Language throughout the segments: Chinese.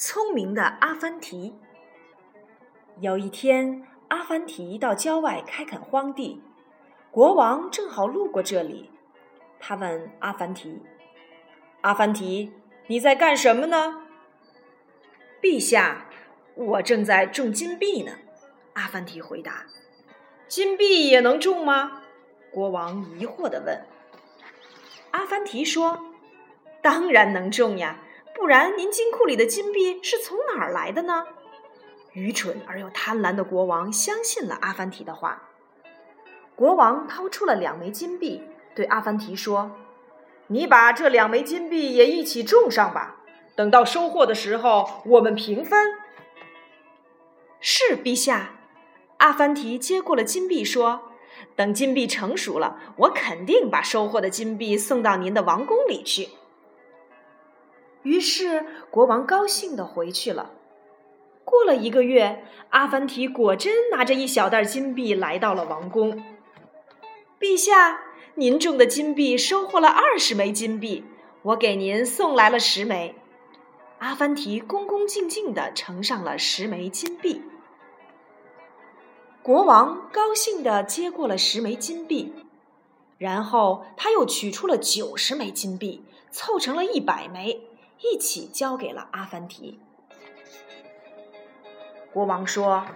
聪明的阿凡提。有一天，阿凡提到郊外开垦荒地，国王正好路过这里。他问阿凡提：“阿凡提，你在干什么呢？”“陛下，我正在种金币呢。”阿凡提回答。“金币也能种吗？”国王疑惑地问。阿凡提说：“当然能种呀，不然您金库里的金币是从哪儿来的呢？”愚蠢而又贪婪的国王相信了阿凡提的话。国王掏出了两枚金币，对阿凡提说：“你把这两枚金币也一起种上吧，等到收获的时候，我们平分。”是，陛下。阿凡提接过了金币，说：“等金币成熟了，我肯定把收获的金币送到您的王宫里去。”于是，国王高兴地回去了。过了一个月，阿凡提果真拿着一小袋金币来到了王宫。陛下，您种的金币收获了二十枚金币，我给您送来了十枚。阿凡提恭恭敬敬地呈上了十枚金币。国王高兴地接过了十枚金币，然后他又取出了九十枚金币，凑成了一百枚，一起交给了阿凡提。国王说：“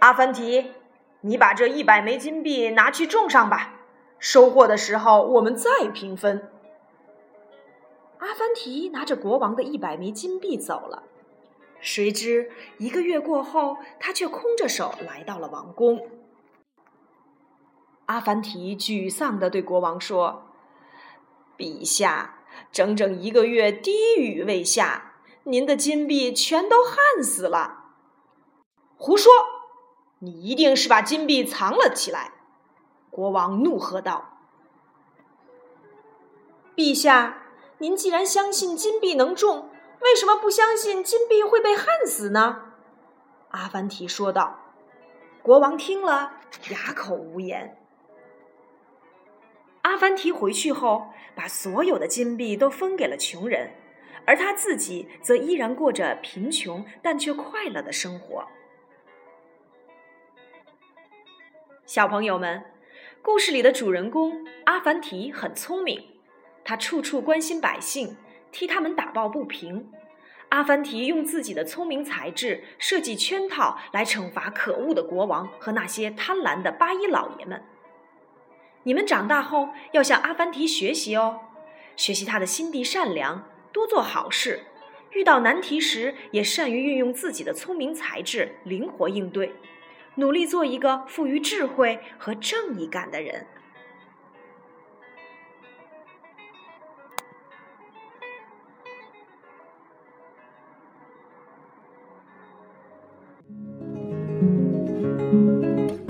阿凡提，你把这一百枚金币拿去种上吧，收获的时候我们再平分。”阿凡提拿着国王的一百枚金币走了。谁知一个月过后，他却空着手来到了王宫。阿凡提沮丧地对国王说：“陛下，整整一个月滴雨未下，您的金币全都旱死了。”胡说！你一定是把金币藏了起来！”国王怒喝道。“陛下，您既然相信金币能种，为什么不相信金币会被旱死呢？”阿凡提说道。国王听了，哑口无言。阿凡提回去后，把所有的金币都分给了穷人，而他自己则依然过着贫穷但却快乐的生活。小朋友们，故事里的主人公阿凡提很聪明，他处处关心百姓，替他们打抱不平。阿凡提用自己的聪明才智设计圈套来惩罚可恶的国王和那些贪婪的八一老爷们。你们长大后要向阿凡提学习哦，学习他的心地善良，多做好事，遇到难题时也善于运用自己的聪明才智，灵活应对。努力做一个富于智慧和正义感的人。